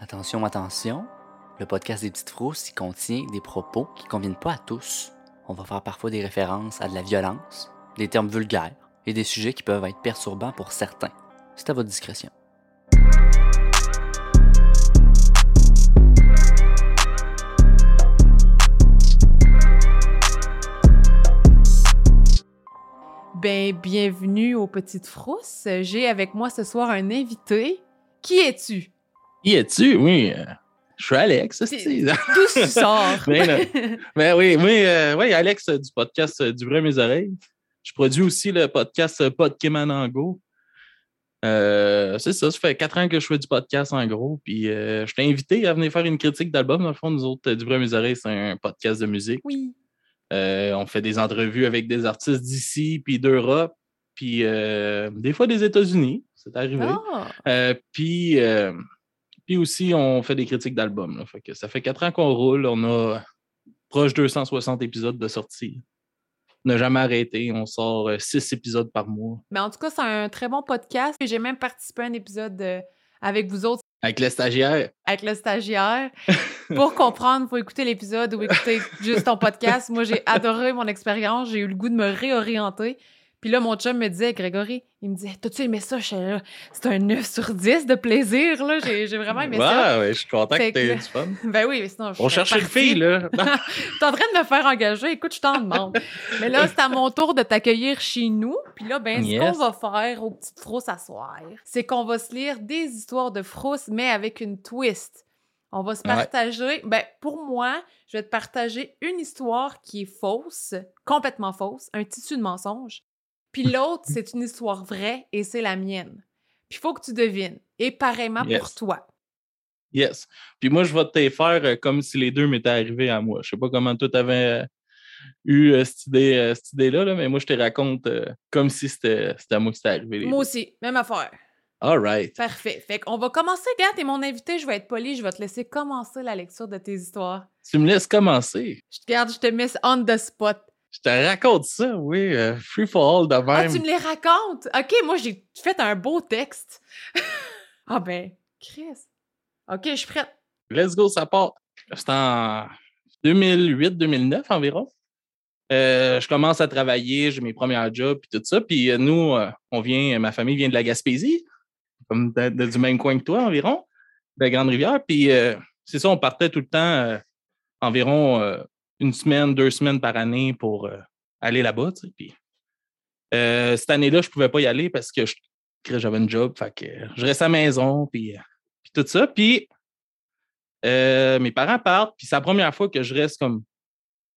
Attention, attention, le podcast des petites frousses contient des propos qui conviennent pas à tous. On va faire parfois des références à de la violence, des termes vulgaires et des sujets qui peuvent être perturbants pour certains. C'est à votre discrétion. Ben, bienvenue aux Petites Frousses. J'ai avec moi ce soir un invité. Qui es-tu? Y es-tu? Oui. euh, je suis Alex, D'où tu sors? Ben, Ben oui, oui, euh, oui, Alex euh, du podcast euh, Du vrai mes oreilles. Je produis aussi le podcast euh, Podkemanango. Euh, c'est ça, ça fait quatre ans que je fais du podcast en gros. Puis euh, je t'ai invité à venir faire une critique d'album. Dans le fond, nous autres, euh, Du vrai mes oreilles, c'est un podcast de musique. oui. Euh, on fait des entrevues avec des artistes d'ici, puis d'Europe, puis euh, des fois des États-Unis. C'est arrivé. Ah, Euh, puis, euh, puis aussi, on fait des critiques d'albums. Ça fait quatre ans qu'on roule. On a proche 260 épisodes de sortie. On n'a jamais arrêté. On sort euh, six épisodes par mois. Mais en tout cas, c'est un très bon podcast. J'ai même participé à un épisode euh, avec vous autres, Avec les stagiaires. avec le stagiaire. Pour comprendre, il faut écouter l'épisode ou écouter juste ton podcast. Moi, j'ai adoré mon expérience. J'ai eu le goût de me réorienter. Puis là, mon chum me disait, Grégory, il me disait, t'as-tu aimé ça? C'est un 9 sur 10 de plaisir, là. J'ai vraiment aimé ça. Ouais, je suis content Fait que tu aies que- du fun. Ben oui, mais sinon, je On cherche une fille, là. T'es en train de me faire engager. Écoute, je t'en demande. Mais là, c'est à mon tour de t'accueillir chez nous. Puis là, ben, ce Yes. qu'on va faire aux petites frousses à soir, c'est qu'on va se lire des histoires de frousses, mais avec une twist. On va se Ouais. partager. Ben, pour moi, je vais te partager une histoire qui est fausse, complètement fausse, un tissu de mensonge. Puis l'autre, c'est une histoire vraie et c'est la mienne. Puis il faut que tu devines. Et pareillement pour toi. Yes. Puis moi, je vais te faire euh, comme si les deux m'étaient arrivés à moi. Je sais pas comment toi t'avais euh, eu euh, cette idée, euh, cette idée-là, là, mais moi, je te raconte euh, comme si c'était à moi que c'était arrivé. Moi aussi, même affaire. All right. Parfait. Fait qu'on va commencer. Regarde, t'es mon invité, je vais être poli, je vais te laisser commencer la lecture de tes histoires. Tu me laisses commencer. Je te garde, je te mets on the spot. Je te raconte ça, oui. euh, free for all de Ah, même. tu me les racontes? OK, moi, j'ai fait un beau texte. ah ben, Chris. OK, je suis prête. Let's go, ça part. C'est en 2008-2009 environ. Euh, je commence à travailler, j'ai mes premiers jobs puis tout ça. Puis euh, nous, euh, on vient, ma famille vient de la Gaspésie, comme de- de- du même coin que toi environ, de la Grande Rivière. Puis c'est ça, on partait tout le temps environ une semaine, deux semaines par année pour euh, aller là-bas. Puis euh, cette année-là, je pouvais pas y aller parce que j'avais un job. Je reste à la maison, puis, euh, puis tout ça. Puis mes parents partent, puis c'est la première fois que je reste comme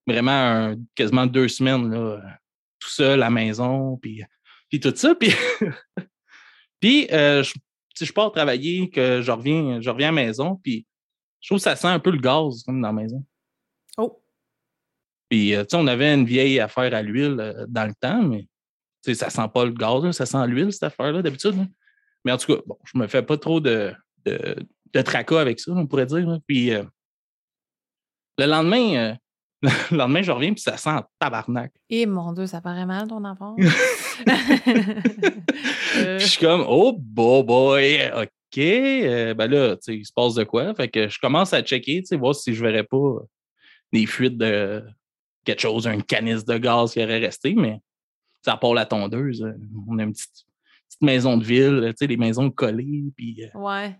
vraiment quasiment deux semaines là, tout seul à la maison, puis, puis tout ça. Puis, puis je, sais, je pars travailler, que je reviens, je reviens à la maison, puis je trouve que ça sent un peu le gaz comme dans la maison. Puis, euh, tu sais, on avait une vieille affaire à l'huile euh, dans le temps, mais tu sais, ça sent pas le gaz, là, ça sent l'huile, cette affaire-là, d'habitude. là. Mais en tout cas, bon, je me fais pas trop de, de, de tracas avec ça, on pourrait dire. là. Puis, euh, le lendemain, euh, le lendemain, je reviens, puis ça sent en tabarnak. Et mon Dieu, ça paraît mal, ton enfant. Euh, Puis je suis comme, oh, boy, boy, OK. Ben là, tu sais, il se passe de quoi? Fait que je commence à checker, tu sais, voir si je verrais pas des fuites de quelque chose, un canis de gaz qui aurait resté, mais ça part la tondeuse. euh, On a une petite, petite maison de ville, tu sais, des maisons collées, puis euh, ouais.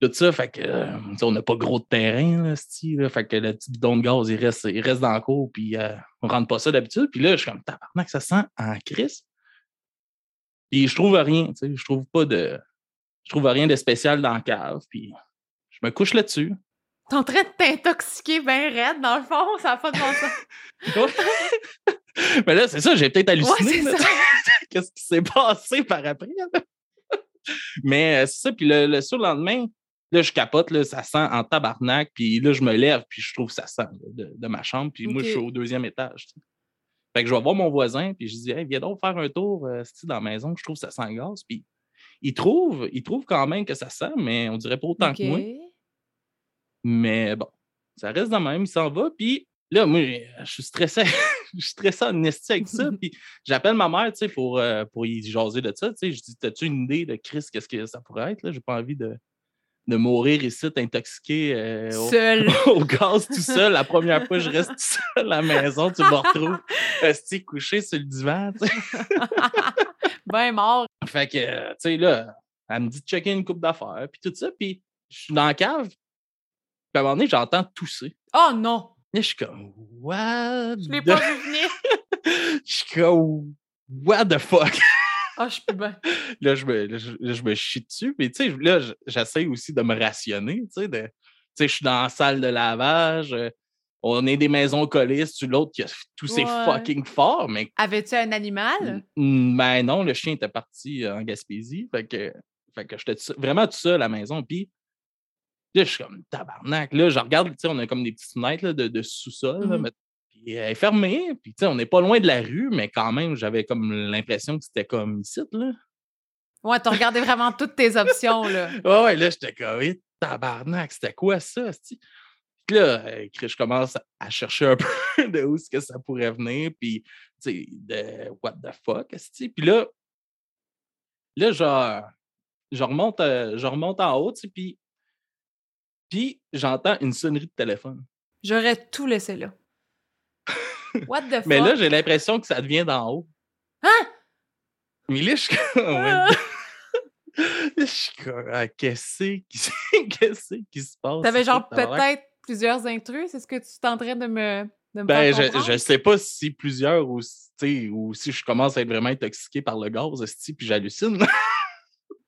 tout ça. Fait que, on n'a pas gros de terrain, là, là, fait que le petit bidon de gaz, il reste, il reste dans le cours, puis euh, on rentre pas ça d'habitude. Puis là, je suis comme, tabarnak, ça sent en crise. Puis je trouve rien, tu sais, je trouve pas de. Je trouve rien de spécial dans la cave. Puis je me couche là-dessus. T'es en train de t'intoxiquer bien raide, dans le fond, ça n'a pas de bon sens. Mais là, c'est ça, j'ai peut-être halluciné. Qu'est-ce qui s'est passé par après? là? Mais euh, c'est ça, puis le, le surlendemain, là, je capote, là, ça sent en tabarnak, puis là, je me lève, puis je trouve que ça sent là, de, de ma chambre, puis moi, je suis au deuxième étage. Fait que je vais voir mon voisin, puis je dis, hey, viens donc faire un tour euh, dans la maison, je trouve que ça sent le gaz. Puis il trouve, il trouve quand même que ça sent, mais on dirait pas autant que moi. Mais bon, ça reste de même, il s'en va. Puis là, moi, je suis stressé. je suis stressé en esti avec ça. Puis j'appelle ma mère, tu sais, pour, euh, pour y jaser de ça. Tu sais, je dis, t'as-tu une idée de Chris, qu'est-ce que ça pourrait être? J'ai pas envie de, de mourir ici, intoxiqué euh, au, Seul. au gaz tout seul. La première fois, je reste tout seul à la maison, tu me retrouves resté couché sur le divan. tu sais. ben mort. Fait que, tu sais, là, elle me dit de checker une coupe d'affaires, puis tout ça, puis je suis dans la cave, à un moment donné, j'entends tousser. Oh non! Je suis comme, what? Je l'ai pas vu venir. Je suis comme, what the fuck? Ah, je suis plus bien. là, je me, là, je, là, je me chie dessus. Mais tu sais, là, je- j'essaie aussi de me rationner. Tu sais, de- tu sais, je suis dans la salle de lavage. euh, on est des maisons collées sur l'autre qui a toussé Ouais. fucking fort. Mais Avais-tu un animal? ben non, le chien était parti en Gaspésie. Fait que, fait que j'étais vraiment tout seul à la maison. Puis là, je suis comme tabarnak. Là, je regarde, tu sais, on a comme des petites fenêtres là, de, de sous-sol. Puis elle est fermée. Puis tu sais, on n'est pas loin de la rue, mais quand même, j'avais comme l'impression que c'était comme ici. Là. Ouais, t'as regardé vraiment toutes tes options, là. Ouais, ouais, là, j'étais comme, Eh, tabarnak, c'était quoi ça, esti? Puis là, euh, je commence à chercher un peu de où est-ce que ça pourrait venir, puis, tu sais, de what the fuck, esti? Puis là, là, genre, je remonte, euh, je remonte en haut, puis, puis j'entends une sonnerie de téléphone. J'aurais tout laissé là. What the fuck? Mais là, j'ai l'impression que ça devient d'en haut. Hein? Mais là, je suis comme, Ah! je suis comme, ah, qu'est-ce qui, se- qu'est-ce qui se passe? T'avais genre peut-être plusieurs intrus, c'est ce que tu tenterais de me, de me Ben, faire je, je sais pas si plusieurs ou, ou si je commence à être vraiment intoxiqué par le gaz, puis j'hallucine.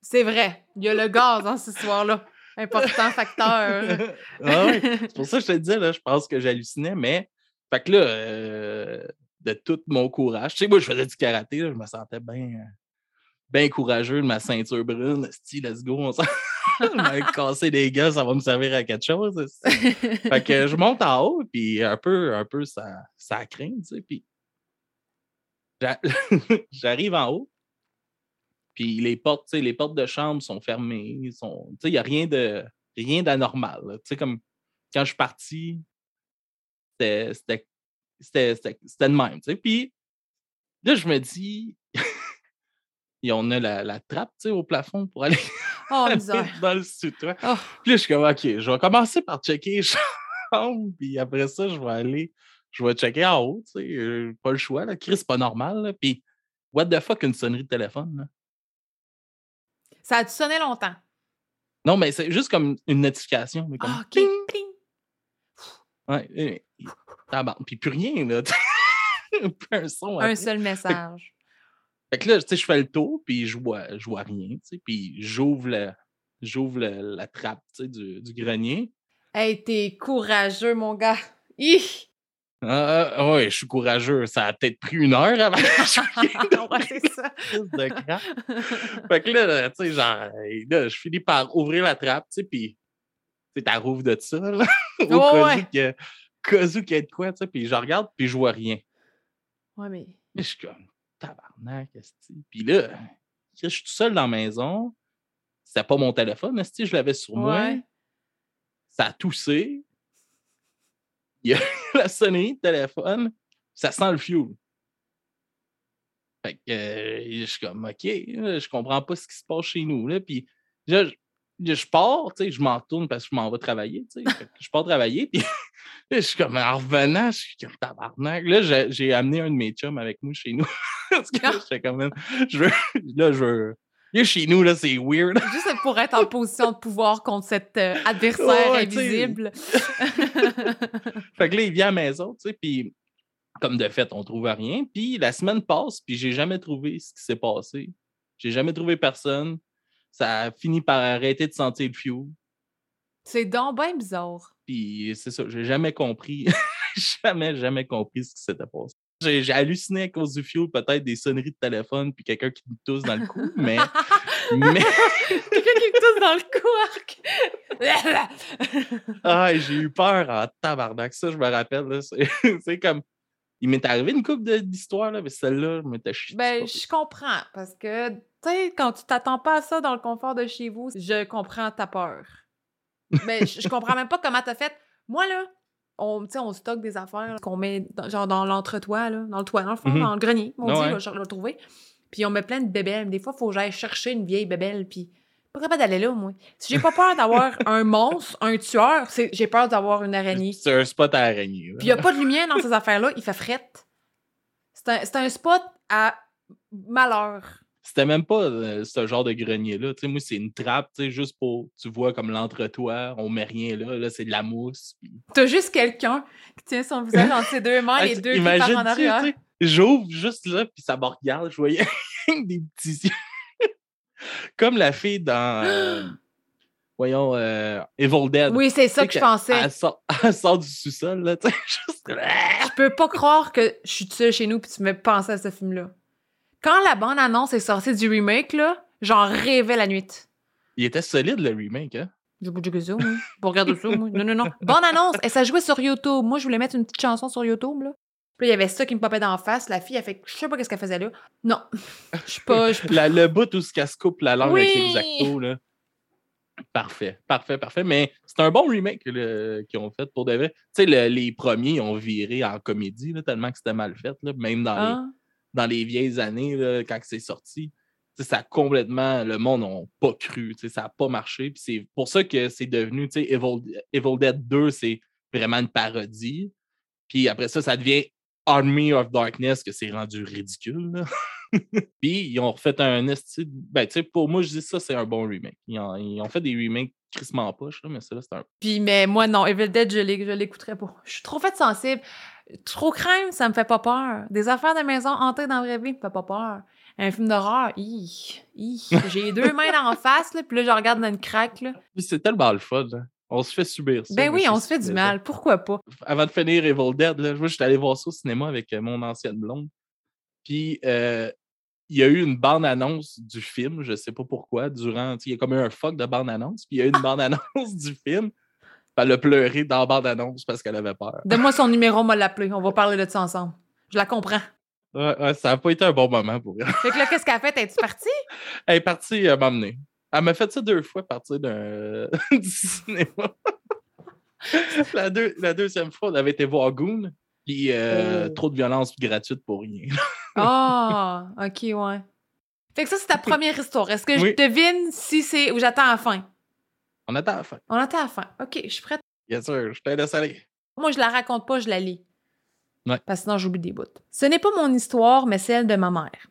C'est vrai, il y a le gaz dans cette histoire-là. Important facteur. Ah C'est pour ça que je te disais, là, je pense que j'hallucinais, mais. Fait que là, euh, de tout mon courage, tu sais, moi, je faisais du karaté, je me sentais bien bien courageux de ma ceinture brune. Esti, let's go, on s'en. Je cassé des gars, ça va me servir à quelque chose. Fait que je monte en haut, puis un peu, un peu, ça, ça craint, tu sais, puis j'a- j'arrive en haut, puis les portes, les portes de chambre sont fermées, ils sont, tu sais, il n'y a rien de, rien d'anormal, là. tu sais, comme quand je suis parti, c'était, de même, tu sais, puis là, je me dis, et on a la, la trappe, tu sais, au plafond pour aller oh, dans le sous-toit. Oh. Puis là, je suis comme, OK, je vais commencer par checker les chambres, puis après ça, je vais aller, je vais checker en haut, tu sais, pas le choix, là. Chris, c'est pas normal, là. Puis, what the fuck, une sonnerie de téléphone, là? Ça a-tu sonné longtemps? Non, mais c'est juste comme une notification, comme, Ah, OK. ping! Pling. Ouais, tabarnak. puis plus rien, là. plus un son. Un après. seul message. Fait que là, tu sais, je fais le tour, puis je vois, je vois rien, tu sais, puis j'ouvre le- j'ouvre la trappe, tu sais, du, du grenier. Hey, t'es courageux, mon gars. Hi! Ah, ah, ouais, je suis courageux. Ça a peut-être pris une heure avant que ouais, c'est ça. de. Fait que là, tu sais, genre, là, je finis par ouvrir la trappe, tu sais, puis tu rouvre de ça, là, au cas où qu'il y y a de quoi, tu sais, puis je regarde, puis je vois rien. Ouais, mais. Mais je suis comme, tabarnak, esti. Puis là, je suis tout seul dans la maison. C'était pas mon téléphone, esti, je l'avais sur moi. Ça a toussé. Il y a la sonnerie de téléphone. Ça sent le fuel. Fait que euh, je suis comme, OK, je comprends pas ce qui se passe chez nous. Là. Puis je, je pars, tu sais, je m'en retourne parce que je m'en vais travailler. tu sais. Je pars travailler. Puis je suis comme, en revenant, je suis comme tabarnak. Là, j'ai amené un de mes chums avec nous chez nous. parce que j'étais comme, même, je veux, là, je veux. Là, chez nous, là, c'est weird. Juste pour être en position de pouvoir contre cet euh, adversaire Ouais, invisible. Fait que là, il vient à la maison, tu sais, puis comme de fait, on trouve rien. Puis la semaine passe, puis j'ai jamais trouvé ce qui s'est passé. J'ai jamais trouvé personne. Ça a fini par arrêter de sentir le fuel. c'est donc bien bizarre. Puis c'est ça, j'ai jamais compris. jamais, jamais compris ce qui s'était passé. J'ai halluciné à cause du fuel, peut-être des sonneries de téléphone, puis quelqu'un qui me tousse dans le cou, mais. mais Quelqu'un qui me tousse dans le cou, ah, j'ai eu peur en tabarnak. Ça, je me rappelle. C'est comme. Il m'est arrivé une couple de- d'histoires, mais celle-là, je m'étais chié. ben, je comprends. Parce que, tu sais, quand tu t'attends pas à ça dans le confort de chez vous, je comprends ta peur. Mais je je comprends même pas comment t'as fait. Moi, là, on, on stocke des affaires qu'on met dans- genre dans l'entretoit, là, dans le toit, dans le fond, Mhm. dans le grenier, on dit, ouais. là, je l'ai trouvé. Puis on met plein de bébelles. Des fois, il faut que j'aille chercher une vieille bébelle, puis Pas capable d'aller là, moi. Si j'ai pas peur d'avoir un monstre, un tueur, j'ai peur d'avoir une araignée. C'est un spot à araignée. Puis il n'y a pas de lumière dans ces affaires-là, il fait frette. C'est un, c'est un spot à malheur. C'était même pas euh, ce genre de grenier-là. Moi, c'est une trappe, juste pour, tu vois, comme l'entretoir, on met rien là. Là, c'est de la mousse. puis- T'as juste quelqu'un qui tient son visage entre ses deux mains, Ah, les deux qui partent en arrière. J'ouvre juste là, puis ça me regarde. Je voyais des petits yeux. Comme la fille dans. euh, voyons, euh, Evil Dead. Oui, c'est ça que je pensais. Elle sort, elle sort du sous-sol, là, tu sais, juste. Je peux pas croire que je suis seule chez nous puis tu me pensais à ce film-là. Quand la bande-annonce est sortie du remake, là, j'en rêvais la nuit. Il était solide, le remake, hein? Pas dit que ça, moi. Pour regarder ça, moi. Non, non, non. Bande-annonce! Et ça jouait sur YouTube. Moi, je voulais mettre une petite chanson sur YouTube, là. Puis là, il y avait ça qui me popait d'en face. La fille, elle fait... Je sais pas qu'est-ce qu'elle faisait là. Non. Je suis pas... La- le bout où ce se coupe la langue avec Oui! les exactos, là. Parfait, parfait, parfait. Mais c'est un bon remake qu'ils ont fait pour de vrai. Tu sais, le- les premiers ont viré en comédie, là, tellement que c'était mal fait, là, même dans, les, Hein? Dans les vieilles années, là, quand c'est sorti. Ça a complètement. Le monde n'a pas cru. Ça n'a pas marché. C'est pour ça que c'est devenu. Evil, Evil Dead 2, c'est vraiment une parodie. Puis après ça, ça devient Army of Darkness, que c'est rendu ridicule. Puis ils ont refait un esti. Ben, pour moi, je dis ça, c'est un bon remake. Ils ont, ils ont fait des remakes crissement poche, mais ça, c'est un. Puis, mais moi, non. Evil Dead, je l'écouterais pas. Je suis trop faite sensible. Trop crème, ça me fait pas peur. Des affaires de maison hantées dans la vraie vie me fait pas peur. Un film d'horreur, hi, hi. J'ai deux mains en face, là, puis là, je regarde dans une craque, là. Puis c'est tellement le fun. là. On se fait subir ça. Ben oui, je on suis se fait du mal. Pourquoi pas? Avant de finir Evil Dead, là, moi, j'étais allé voir ça au cinéma avec euh, mon ancienne blonde. Puis euh, il y a eu une bande-annonce du film, je sais pas pourquoi, durant. Il y a comme eu un fuck de bande-annonce, puis il y a eu une bande-annonce du film. Elle a pleuré dans la bande-annonce parce qu'elle avait peur. Donne-moi son numéro, on va l'appeler. On va parler de ça ensemble. Je la comprends. Ouais, ouais, ça n'a pas été un bon moment pour elle. Fait que là, qu'est-ce qu'elle a fait? Es-tu partie? Elle est partie euh, m'emmener. Elle m'a fait ça deux fois partir d'un du cinéma. la, deux- la deuxième fois, on avait été voir Goon. Puis euh, Oh. trop de violence gratuite pour rien. Ah, ok, ouais. Fait que ça, c'est ta première histoire. Est-ce que je devine si c'est. ou j'attends à la fin? On attend la fin. On attend à la fin. Ok, je suis prête. Bien sûr, je te laisse aller. Moi, je la raconte pas, je la lis. Ouais. Parce que sinon, j'oublie des bouts. Ce n'est pas mon histoire, mais celle de ma mère.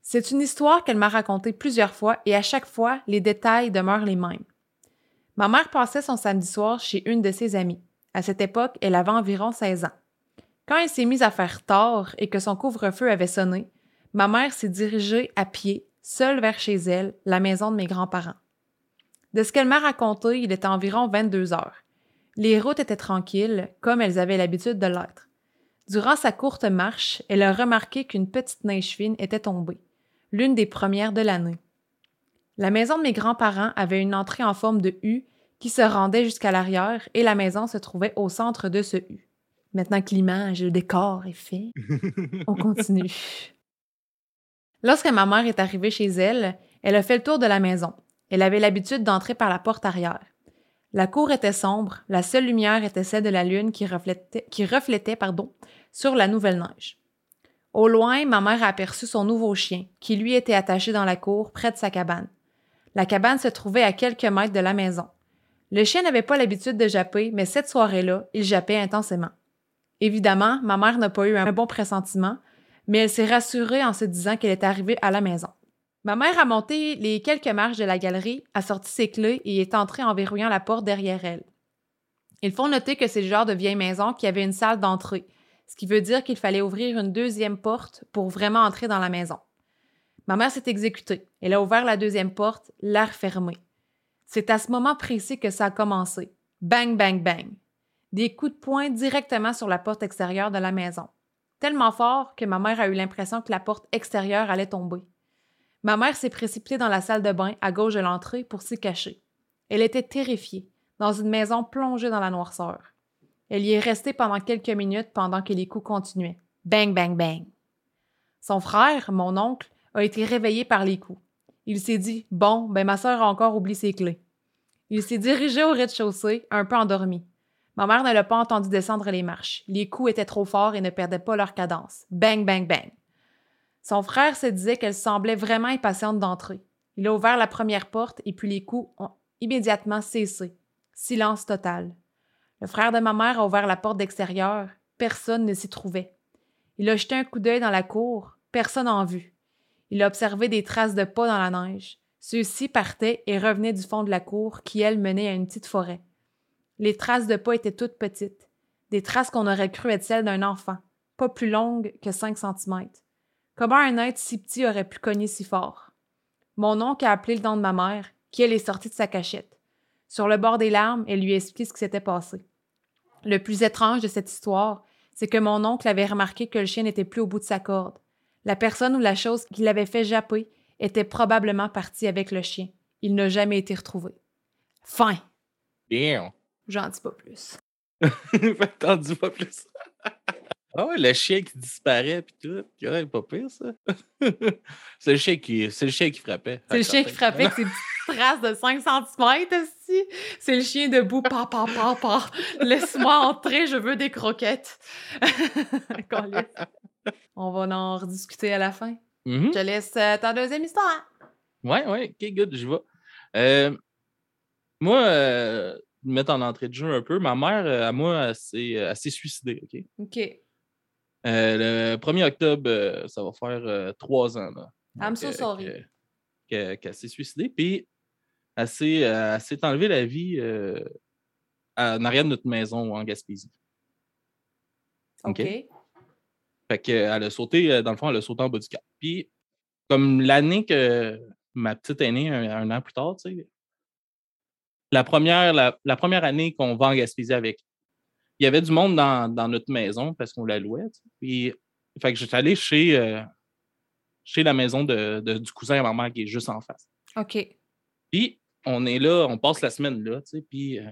C'est une histoire qu'elle m'a racontée plusieurs fois et à chaque fois, les détails demeurent les mêmes. Ma mère passait son samedi soir chez une de ses amies. À cette époque, elle avait environ 16 ans. Quand elle s'est mise à faire tard et que son couvre-feu avait sonné, ma mère s'est dirigée à pied, seule vers chez elle, la maison de mes grands-parents. De ce qu'elle m'a raconté, il était environ 22 heures. Les routes étaient tranquilles, comme elles avaient l'habitude de l'être. Durant sa courte marche, elle a remarqué qu'une petite neige fine était tombée, l'une des premières de l'année. La maison de mes grands-parents avait une entrée en forme de U qui se rendait jusqu'à l'arrière et la maison se trouvait au centre de ce U. Maintenant que l'image, le décor est fait, on continue. Lorsque ma mère est arrivée chez elle, elle a fait le tour de la maison. Elle avait l'habitude d'entrer par la porte arrière. La cour était sombre, la seule lumière était celle de la lune qui reflétait, qui pardon, sur la nouvelle neige. Au loin, ma mère a aperçu son nouveau chien, qui lui était attaché dans la cour, près de sa cabane. La cabane se trouvait à quelques mètres de la maison. Le chien n'avait pas l'habitude de japper, mais cette soirée-là, il jappait intensément. Évidemment, ma mère n'a pas eu un bon pressentiment, mais elle s'est rassurée en se disant qu'elle était arrivée à la maison. Ma mère a monté les quelques marches de la galerie, a sorti ses clés et est entrée en verrouillant la porte derrière elle. Il faut noter que c'est le genre de vieille maison qui avait une salle d'entrée, ce qui veut dire qu'il fallait ouvrir une deuxième porte pour vraiment entrer dans la maison. Ma mère s'est exécutée. Elle a ouvert la deuxième porte, l'air fermé. C'est à ce moment précis que ça a commencé. Bang, bang, bang. Des coups de poing directement sur la porte extérieure de la maison. Tellement fort que ma mère a eu l'impression que la porte extérieure allait tomber. Ma mère s'est précipitée dans la salle de bain à gauche de l'entrée pour s'y cacher. Elle était terrifiée, dans une maison plongée dans la noirceur. Elle y est restée pendant quelques minutes pendant que les coups continuaient. Bang, bang, bang. Son frère, mon oncle, a été réveillé par les coups. Il s'est dit Bon, ben ma sœur a encore oublié ses clés. Il s'est dirigé au rez-de-chaussée, un peu endormi. Ma mère ne l'a pas entendu descendre les marches. Les coups étaient trop forts et ne perdaient pas leur cadence. Bang, bang, bang. Son frère se disait qu'elle semblait vraiment impatiente d'entrer. Il a ouvert la première porte et puis les coups ont immédiatement cessé. Silence total. Le frère de ma mère a ouvert la porte d'extérieur. Personne ne s'y trouvait. Il a jeté un coup d'œil dans la cour. Personne en vue. Il a observé des traces de pas dans la neige. Ceux-ci partaient et revenaient du fond de la cour qui, elle, menait à une petite forêt. Les traces de pas étaient toutes petites. Des traces qu'on aurait cru être celles d'un enfant, pas plus longues que 5 cm. Comment un être si petit aurait pu cogner si fort? Mon oncle a appelé le don de ma mère, qui elle est sortie de sa cachette. Sur le bord des larmes, elle lui a expliqué ce qui s'était passé. Le plus étrange de cette histoire, c'est que mon oncle avait remarqué que le chien n'était plus au bout de sa corde. La personne ou la chose qui l'avait fait japper était probablement partie avec le chien. Il n'a jamais été retrouvé. Fin. Bien. J'en dis pas plus. T'en dis pas plus. ah ouais, le chien qui disparaît puis tout. Ouais, pas pire, ça. c'est le chien qui, c'est le chien qui frappait. C'est le chien qui frappait avec ses petites traces de 5 cm, aussi. C'est le chien debout, pa, pa, pa, pa. Laisse-moi entrer, je veux des croquettes. On va en rediscuter à la fin. Mhm. Je te laisse euh, ta deuxième histoire. Ouais, ouais, ok, good, je vais. Euh, moi, euh, mettre en entrée de jeu un peu, ma mère, euh, à moi, elle s'est suicidée, ok? OK. Euh, le 1er octobre, euh, ça va faire euh, trois ans, là. I'm Donc, so sorry. que- que- Qu'elle s'est suicidée, puis elle s'est enlevée la vie en arrière de notre maison en Gaspésie. OK? Fait qu'elle a sauté, dans le fond, elle a sauté en bas du cap. Puis, comme l'année que ma petite est née, un, un an plus tard, tu sais, la première, la, la première année qu'on va en Gaspésie avec, il y avait du monde dans, dans notre maison parce qu'on la louait. Puis, fait que j'étais allé chez, euh, chez la maison de, de- du cousin à ma mère qui est juste en face. OK. Puis, on est là, on passe la semaine là, tu sais, puis euh,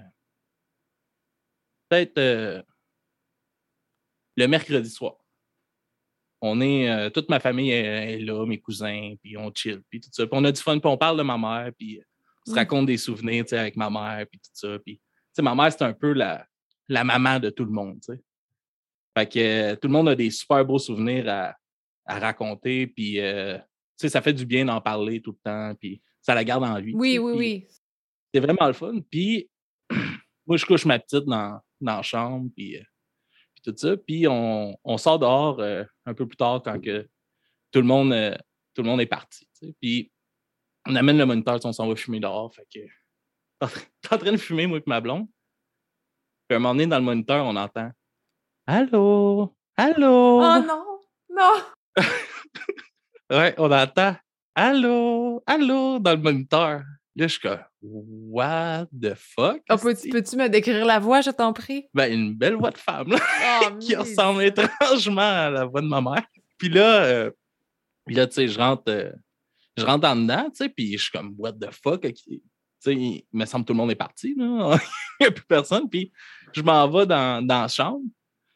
peut-être euh, le mercredi soir. On est, toute ma famille est, est là, mes cousins, puis on chill, puis tout ça. Puis on a du fun, puis on parle de ma mère, puis on se raconte des souvenirs, tu sais, avec ma mère, puis tout ça. Puis, tu sais, ma mère, c'est un peu la, la maman de tout le monde. Fait que euh, tout le monde a des super beaux souvenirs à, à raconter, puis, euh, ça fait du bien d'en parler tout le temps, puis ça la garde en vie. tu Oui, oui, oui. c'est vraiment le fun. Puis, moi, je couche ma petite dans, dans la chambre, puis, euh, puis tout ça. Puis, on, on sort dehors un peu plus tard quand que tout, le monde, tout le monde est parti. Puis, on amène le moniteur, on s'en va fumer dehors. Fait que, t'es en train de fumer, moi et ma blonde. Puis, à un moment donné, dans le moniteur, on entend Allô? Allô? Oh non! Non! Ouais, on entend Allô? Allô? dans le moniteur. Là, je suis comme What the fuck? Oh, peux-tu me décrire la voix, je t'en prie? Ben, une belle voix de femme, là, Oh, qui ressemble étrangement à la voix de ma mère. Puis là, euh, là, tu sais, je rentre, euh, je rentre en dedans, tu sais, puis je suis comme, what the fuck? Tu sais, il me semble que tout le monde est parti, là. il n'y a plus personne. Puis je m'en vais dans, dans la chambre.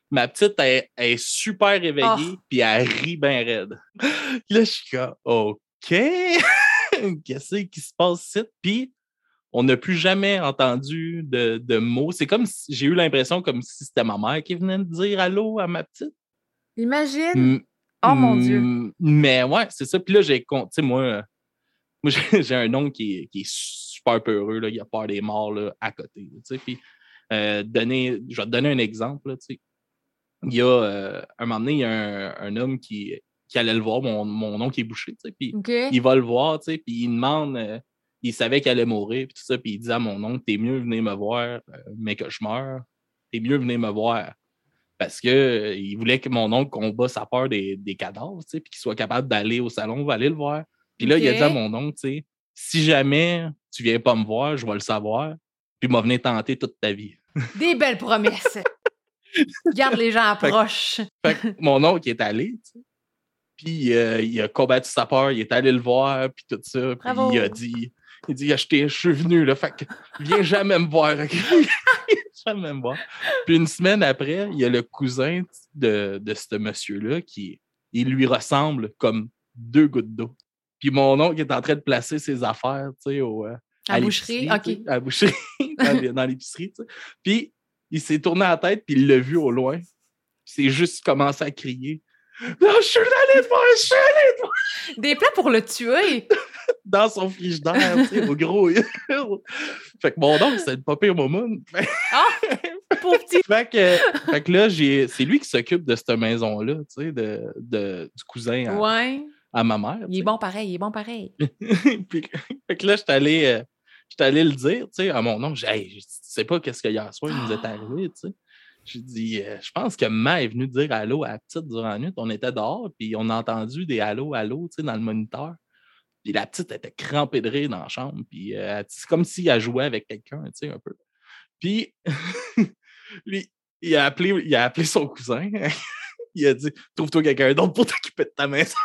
Ma petite, elle, elle est super réveillée, Oh. puis elle rit bien raide. Là, je suis comme, OK, qu'est-ce qui se passe ici? Puis on n'a plus jamais entendu de, de mots. C'est comme si j'ai eu l'impression comme si c'était ma mère qui venait de dire allô à ma petite. Imagine! Mm, Oh mon Dieu! Mais ouais, c'est ça. Puis là, j'ai sais, moi, moi j'ai un oncle qui est, qui est super peureux. Là. Il a peur des morts là, à côté. Puis, euh, donner, je vais te donner un exemple. Là, il y a euh, un moment donné, il y a un, un homme qui, qui allait le voir, mon, mon oncle est bouché. Puis il va le voir, puis il demande, euh, il savait qu'elle allait mourir, puis tout ça, puis il dit à mon oncle, t'es mieux venir me voir, mais que je meurs, t'es mieux venir me voir. Parce que il voulait que mon oncle combat sa peur des, des cadavres, puis qu'il soit capable d'aller au salon, va aller le voir. Puis là, il a dit à mon oncle, si jamais tu viens pas me voir, je vais le savoir, puis m'a venir tenter toute ta vie. Des belles promesses! Garde les gens proches. Fait mon oncle est allé, tu sais. Puis euh, il a combattu sa peur, il est allé le voir, puis tout ça. Puis il a dit, il dit, je, je suis venu, là, fait que viens jamais me voir. jamais me voir. Puis une semaine après, il y a le cousin de, de ce monsieur-là qui il lui ressemble comme deux gouttes d'eau. Puis mon oncle est en train de placer ses affaires, tu sais, au, euh, À boucherie, OK. À boucherie, dans l'épicerie, tu sais. Puis il s'est tourné la tête, puis il l'a vu au loin. Il s'est juste commencé à crier Non, je suis allé voir, je suis allé Des plats pour le tuer! dans son frigidaire, tu sais, au gros. fait que mon oncle, c'était le pas pire moment. Ah! Pour petit! Fait que, fait que là, c'est lui qui s'occupe de cette maison-là, tu sais, de, de- du cousin à, Ouais. à ma mère. Il est bon pareil, il est bon pareil. Puis, fait que là, j'étais allé, euh, j'étais allé le dire, tu sais, à mon oncle. J'ai hey, tu sais pas qu'est-ce que hier soir il nous est arrivé, tu sais. J'ai dit, euh, je pense que Ma est venue dire allô à la petite durant la nuit. On était dehors, puis on a entendu des allô, allô, tu sais, dans le moniteur. Puis la petite était crampée de rire dans la chambre, puis euh, c'est comme si elle jouait avec quelqu'un, tu sais, un peu. Puis, lui, il a appelé, il a appelé son cousin. il a dit, trouve-toi quelqu'un d'autre pour t'occuper de ta maison.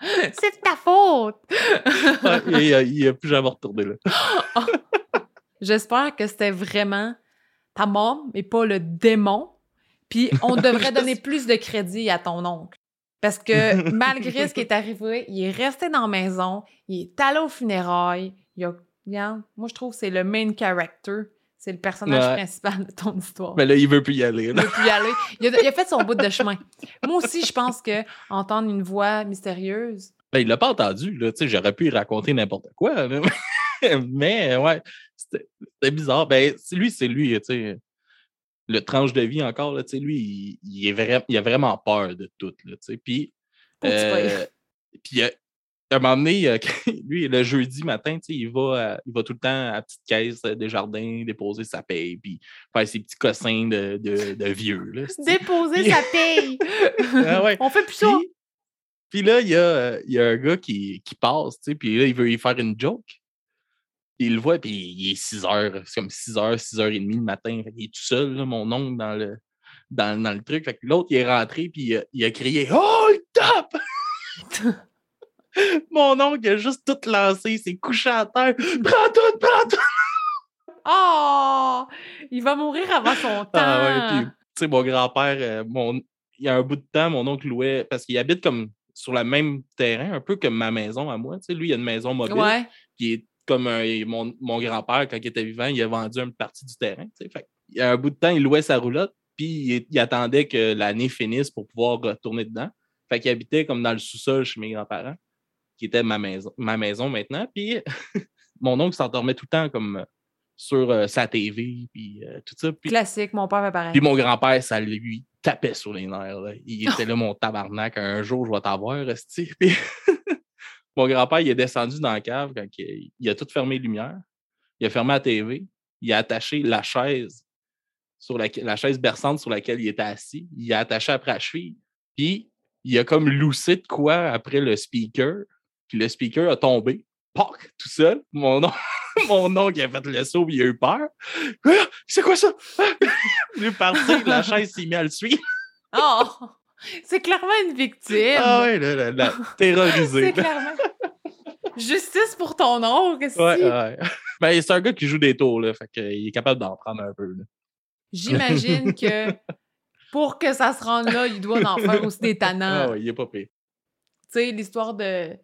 C'est de ta faute! Et, il a plus jamais retourné là. J'espère que c'était vraiment ta mom et pas le démon. Puis on devrait donner plus de crédit à ton oncle. Parce que malgré ce qui est arrivé, il est resté dans la maison, il est allé aux funérailles. Il a, moi je trouve que c'est le main character. C'est le personnage Ouais. principal de ton histoire. Mais là, il veut plus y aller. Il veut plus y aller. Il a, il a fait son bout de chemin. Moi aussi, je pense que entendre une voix mystérieuse, Ben, il l'a pas entendu. Là. Tu sais, J'aurais pu y raconter n'importe quoi. là. Mais ouais, c'était bizarre. Ben, lui, c'est lui. tu sais. Le tranche de vie encore, là, tu sais, lui, il, il est il a vraiment peur de tout. Là, tu sais. puis, euh, puis euh, à un moment donné, euh, lui, le jeudi matin, il va, à- il va tout le temps à la petite caisse euh, des jardins déposer sa paye, puis faire ses petits cossins de, de, de vieux. Là, déposer sa paye. Ah ouais. On fait plus ça. Puis, puis là, il y, a, il y a un gars qui, qui passe, tu sais, puis là, il veut y faire une joke. Puis il le voit, puis il est 6 heures, c'est comme 6 heures, 6 heures et demie le matin. Fait qu'il est tout seul, là, mon oncle, dans le, dans, dans le truc. Fait que l'autre, il est rentré, puis il a, il a crié Oh, il tape! mon oncle, il a juste tout lancé, il s'est couché à terre. Prends tout, prends tout! Oh! Il va mourir avant son temps. Ah ouais, puis, tu sais, mon grand-père, euh, mon... il y a un bout de temps, mon oncle louait, parce qu'il habite comme sur le même terrain, un peu comme ma maison à moi. Tu sais, lui, il a une maison mobile. Ouais. qui est comme un- mon, mon grand-père, quand il était vivant, il a vendu une partie du terrain. tu sais. Fait il y a un bout de temps, il louait sa roulotte, puis il, il attendait que l'année finisse pour pouvoir retourner dedans. Fait qu'il habitait comme dans le sous-sol chez mes grands-parents, qui était ma maison, ma maison maintenant. Puis mon oncle s'endormait tout le temps comme sur euh, sa TV, puis euh, tout ça. Classique, mon père fait pareil. puis mon grand-père, ça lui tapait sur les nerfs. là. Il était là, mon tabarnak, un jour, je vais t'avoir, esti. Puis mon grand-père, il est descendu dans la cave quand il, il a tout fermé les lumières. Il a fermé la TV. Il a attaché la chaise sur laquelle, la chaise berçante sur laquelle il était assis. Il a attaché après la cheville. Puis il a comme loussé de quoi après le speaker. Puis le speaker a tombé. Poc! Tout seul. Mon oncle, mon oncle a fait le saut, il a eu peur. Ah, C'est quoi ça? Il est parti, la chaise s'est mise à le suivre. Oh! C'est clairement une victime. Ah ouais, là, là, là, terrorisé. C'est clairement. Justice pour ton oncle, si. Ouais, ouais. Ben, c'est un gars qui joue des tours, là. Fait qu'il est capable d'en prendre un peu. J'imagine que pour que ça se rende là, il doit en faire aussi des tannants. Ah ouais, il est pas pire. Tu sais, l'histoire de,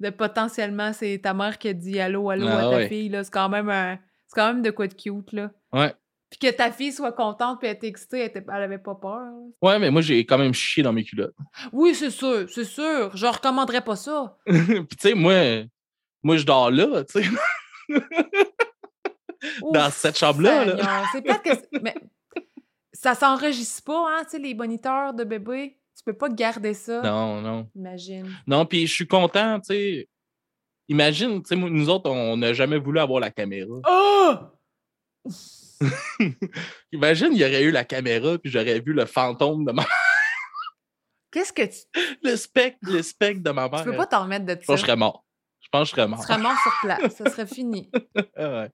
de potentiellement, c'est ta mère qui a dit allô, allô Ah à ta ouais. fille, là. C'est quand même un. C'est quand même de quoi de cute, là. Ouais. Puis que ta fille soit contente puis elle était excitée, elle, était- elle avait pas peur. là. Ouais, mais moi, j'ai quand même chié dans mes culottes. Oui, c'est sûr, c'est sûr. Je recommanderais pas ça. Puis, tu sais, moi, moi, je dors là, tu sais. Dans Ouf, cette chambre-là, là. C'est peut-être que. Mais ça s'enregistre pas, hein, tu sais, les moniteurs de bébé. Tu peux pas garder ça. Non, non. Imagine. Non, puis je suis content, tu sais. Imagine, tu sais, nous autres, on n'a jamais voulu avoir la caméra. Oh! Imagine, il y aurait eu la caméra, puis j'aurais vu le fantôme de ma Qu'est-ce que tu. le spectre, le spectre de ma mère. Tu peux pas t'en remettre de Je pense ça. que je serais mort. Je pense que je serais Tu mort. serais mort sur place. Ça serait fini. Ouais.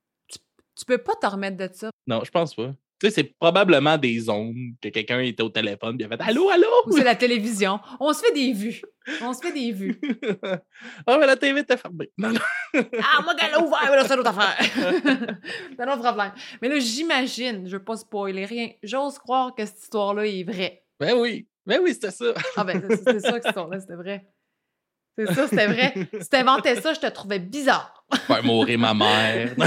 Tu peux pas t'en remettre de ça. Non, je pense pas. Tu sais, c'est probablement des ondes que quelqu'un était au téléphone et a fait Allô, allô? Ou c'est la télévision. On se fait des vues. On se fait des vues. Ah, mais la TV était fermée. Non, non. Ah, moi, qu'elle a ouvert, mais là, c'est une autre affaire. c'est un autre problème. Mais là, j'imagine, je veux pas spoiler rien, j'ose croire que cette histoire-là est vraie. Ben oui. Ben oui, c'était ça. Ah ben, c'est c'est ça que cette histoire-là, c'était vrai. C'est ça, c'était vrai. Si t'inventais ça, je te trouvais bizarre. Faire mourir ma mère.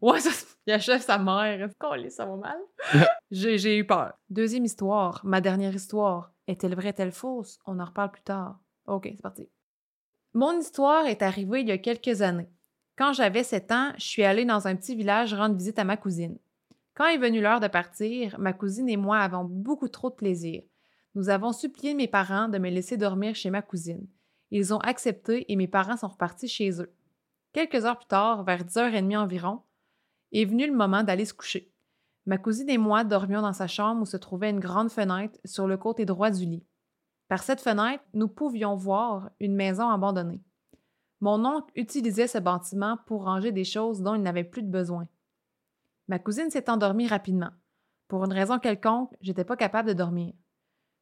Ouais, ça, il achève sa mère. Calé, ça va mal? J'ai j'ai eu peur. Deuxième histoire, ma dernière histoire. Est-elle vraie, est-elle fausse? On en reparle plus tard. OK, c'est parti. Mon histoire est arrivée il y a quelques années. Quand j'avais 7 ans, je suis allée dans un petit village rendre visite à ma cousine. Quand est venue l'heure de partir, ma cousine et moi avons beaucoup trop de plaisir. Nous avons supplié mes parents de me laisser dormir chez ma cousine. Ils ont accepté et mes parents sont repartis chez eux. Quelques heures plus tard, vers 10h30 environ, est venu le moment d'aller se coucher. Ma cousine et moi dormions dans sa chambre où se trouvait une grande fenêtre sur le côté droit du lit. Par cette fenêtre, nous pouvions voir une maison abandonnée. Mon oncle utilisait ce bâtiment pour ranger des choses dont il n'avait plus de besoin. Ma cousine s'est endormie rapidement. Pour une raison quelconque, j'étais pas capable de dormir.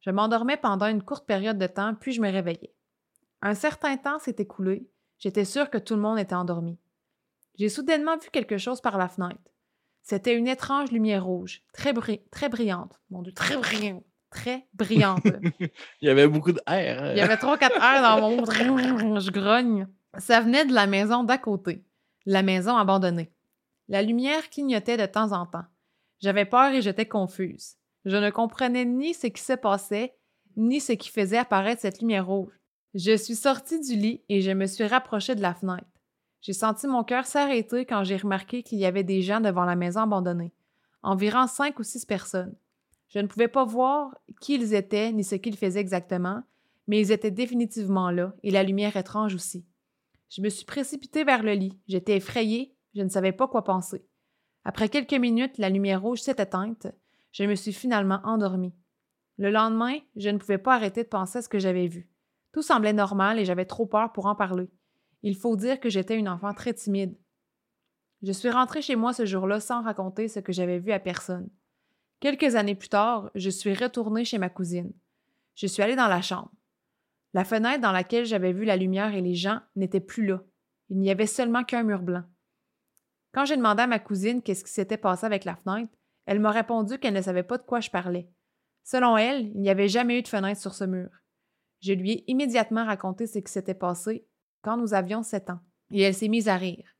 Je m'endormais pendant une courte période de temps, puis je me réveillais. Un certain temps s'est écoulé, j'étais sûre que tout le monde était endormi. J'ai soudainement vu quelque chose par la fenêtre. C'était une étrange lumière rouge, très, très brillante. Mon Dieu, très brillante. Très brillante. Il y avait beaucoup d'air. Hein. Il y avait trois, quatre airs dans mon Je grogne. Ça venait de la maison d'à côté, la maison abandonnée. La lumière clignotait de temps en temps. J'avais peur et j'étais confuse. Je ne comprenais ni ce qui se passait, ni ce qui faisait apparaître cette lumière rouge. Je suis sortie du lit et je me suis rapprochée de la fenêtre. J'ai senti mon cœur s'arrêter quand j'ai remarqué qu'il y avait des gens devant la maison abandonnée, environ cinq ou six personnes. Je ne pouvais pas voir qui ils étaient ni ce qu'ils faisaient exactement, mais ils étaient définitivement là, et la lumière étrange aussi. Je me suis précipitée vers le lit. J'étais effrayée, je ne savais pas quoi penser. Après quelques minutes, la lumière rouge s'est éteinte. Je me suis finalement endormie. Le lendemain, je ne pouvais pas arrêter de penser à ce que j'avais vu. Tout semblait normal et j'avais trop peur pour en parler. Il faut dire que j'étais une enfant très timide. Je suis rentrée chez moi ce jour-là sans raconter ce que j'avais vu à personne. Quelques années plus tard, je suis retournée chez ma cousine. Je suis allée dans la chambre. La fenêtre dans laquelle j'avais vu la lumière et les gens n'était plus là. Il n'y avait seulement qu'un mur blanc. Quand j'ai demandé à ma cousine qu'est-ce qui s'était passé avec la fenêtre, elle m'a répondu qu'elle ne savait pas de quoi je parlais. Selon elle, il n'y avait jamais eu de fenêtre sur ce mur. Je lui ai immédiatement raconté ce qui s'était passé quand nous avions sept ans, et elle s'est mise à rire.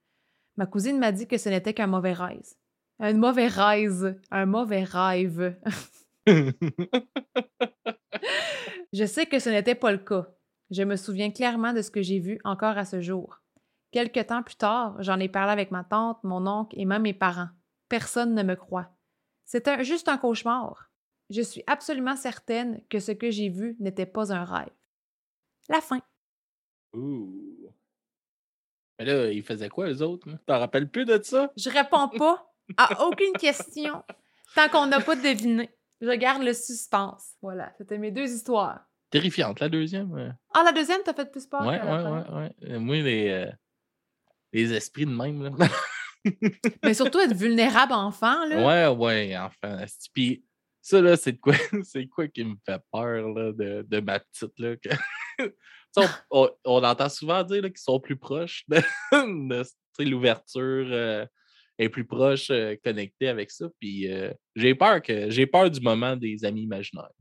Ma cousine m'a dit que ce n'était qu'un mauvais rêve. Un mauvais rêve. Un mauvais rêve. je sais que ce n'était pas le cas. Je me souviens clairement de ce que j'ai vu encore à ce jour. Quelque temps plus tard, j'en ai parlé avec ma tante, mon oncle et même mes parents. Personne ne me croit. C'était juste un cauchemar. Je suis absolument certaine que ce que j'ai vu n'était pas un rêve. La fin. Ouh. Mais là, ils faisaient quoi, les autres? T'en rappelles plus de ça? Je réponds pas à aucune question tant qu'on n'a pas deviné. Je garde le suspense. Voilà, c'était mes deux histoires. Terrifiante, la deuxième. Ah, la deuxième, t'as fait plus peur? Ouais, ouais, ouais, ouais. Moi, les, euh, les esprits de même, là. Mais surtout être vulnérable enfant, là. Ouais, ouais, enfant. Puis ça, là, c'est quoi, c'est quoi qui me fait peur, là, de, de ma petite, là? Que... on, entend souvent dire qu'ils sont plus proches de, l'ouverture euh, est plus proche, euh, connectée avec ça. Puis euh, j'ai peur que j'ai peur du moment des amis imaginaires.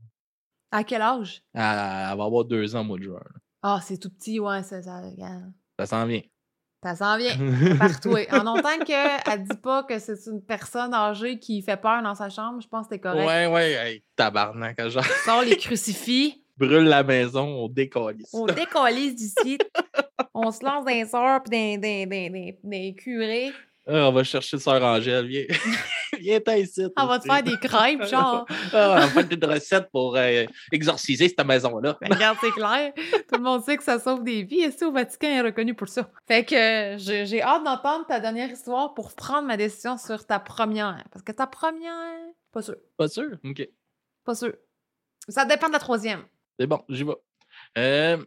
À quel âge? Elle, va avoir deux ans au mois de juin. Ah, c'est tout petit, ouais, ça, ça, ça s'en vient. Ça s'en vient partout. En autant qu'elle ne dit pas que c'est une personne âgée qui fait peur dans sa chambre, je pense que c'est correct. Ouais, ouais, hey, tabarnak, genre. Sors les crucifix brûle la maison, on décollise. On décollise d'ici. on se lance et des, des, des, curés. Ah, on va chercher Sœur Angèle. Viens, viens ici. On va te faire des crêpes, genre. ah, on va faire une recette pour euh, exorciser cette maison-là. Ben, regarde, c'est clair. Tout le monde sait que ça sauve des vies. Et au Vatican est reconnu pour ça? Fait que j'ai hâte d'entendre ta dernière histoire pour prendre ma décision sur ta première. Parce que ta première, pas sûr. Pas sûr? OK. Pas sûr. Ça dépend de la troisième. C'est bon, j'y vais. Euh,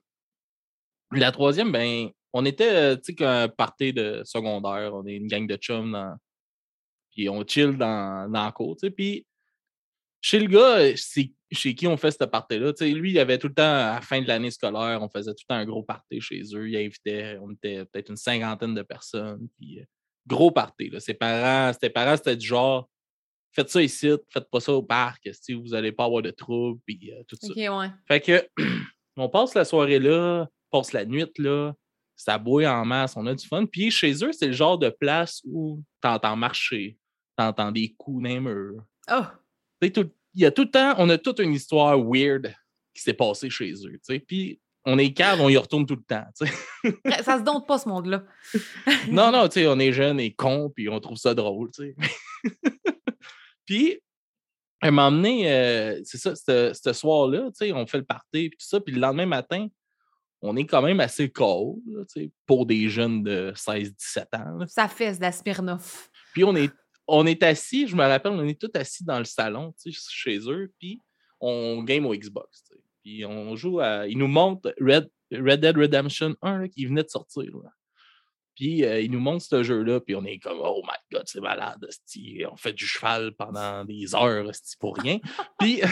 la troisième, ben, on était, tu sais, qu'un party de secondaire, on est une gang de chums, dans, puis on chill dans, dans la cour, tu sais, puis chez le gars, chez qui on fait ce party-là, tu sais, lui, il avait tout le temps, à la fin de l'année scolaire, on faisait tout le temps un gros party chez eux, il invitait, on était peut-être une cinquantaine de personnes, puis euh, gros party, là. Ses parents, ses parents, c'était du genre, faites ça ici, faites pas ça au parc, si vous n'allez pas avoir de troubles, puis euh, tout ça. Fait que, on passe la soirée là, passe la nuit là, ça bouille en masse, on a du fun. Puis chez eux, c'est le genre de place où t'entends marcher, t'entends des coups les murs. Oh! Il y a tout le temps, on a toute une histoire weird qui s'est passé chez eux. tu sais. Puis on est calme, on y retourne tout le temps. tu sais. Ça se dompte pas, ce monde-là. non, non, tu sais, on est jeunes et cons, puis on trouve ça drôle. tu sais. puis, à un moment donné, euh, c'est ça, ce soir-là, tu sais, on fait le party, puis tout ça. Puis le lendemain matin, on est quand même assez cold là, tu sais, pour des jeunes de 16-17 ans. là. Ça fesse Smirnoff. Puis on est, on est assis, je me rappelle, on est tous assis dans le salon, tu sais, chez eux, puis on game au Xbox. tu sais. Puis on joue à. Ils nous montrent Red, Red Dead Redemption 1 là, qui venait de sortir. là. Puis euh, ils nous montrent ce jeu-là, puis on est comme Oh my god, c'est malade. On fait du cheval pendant des heures, esti, pour rien. Puis.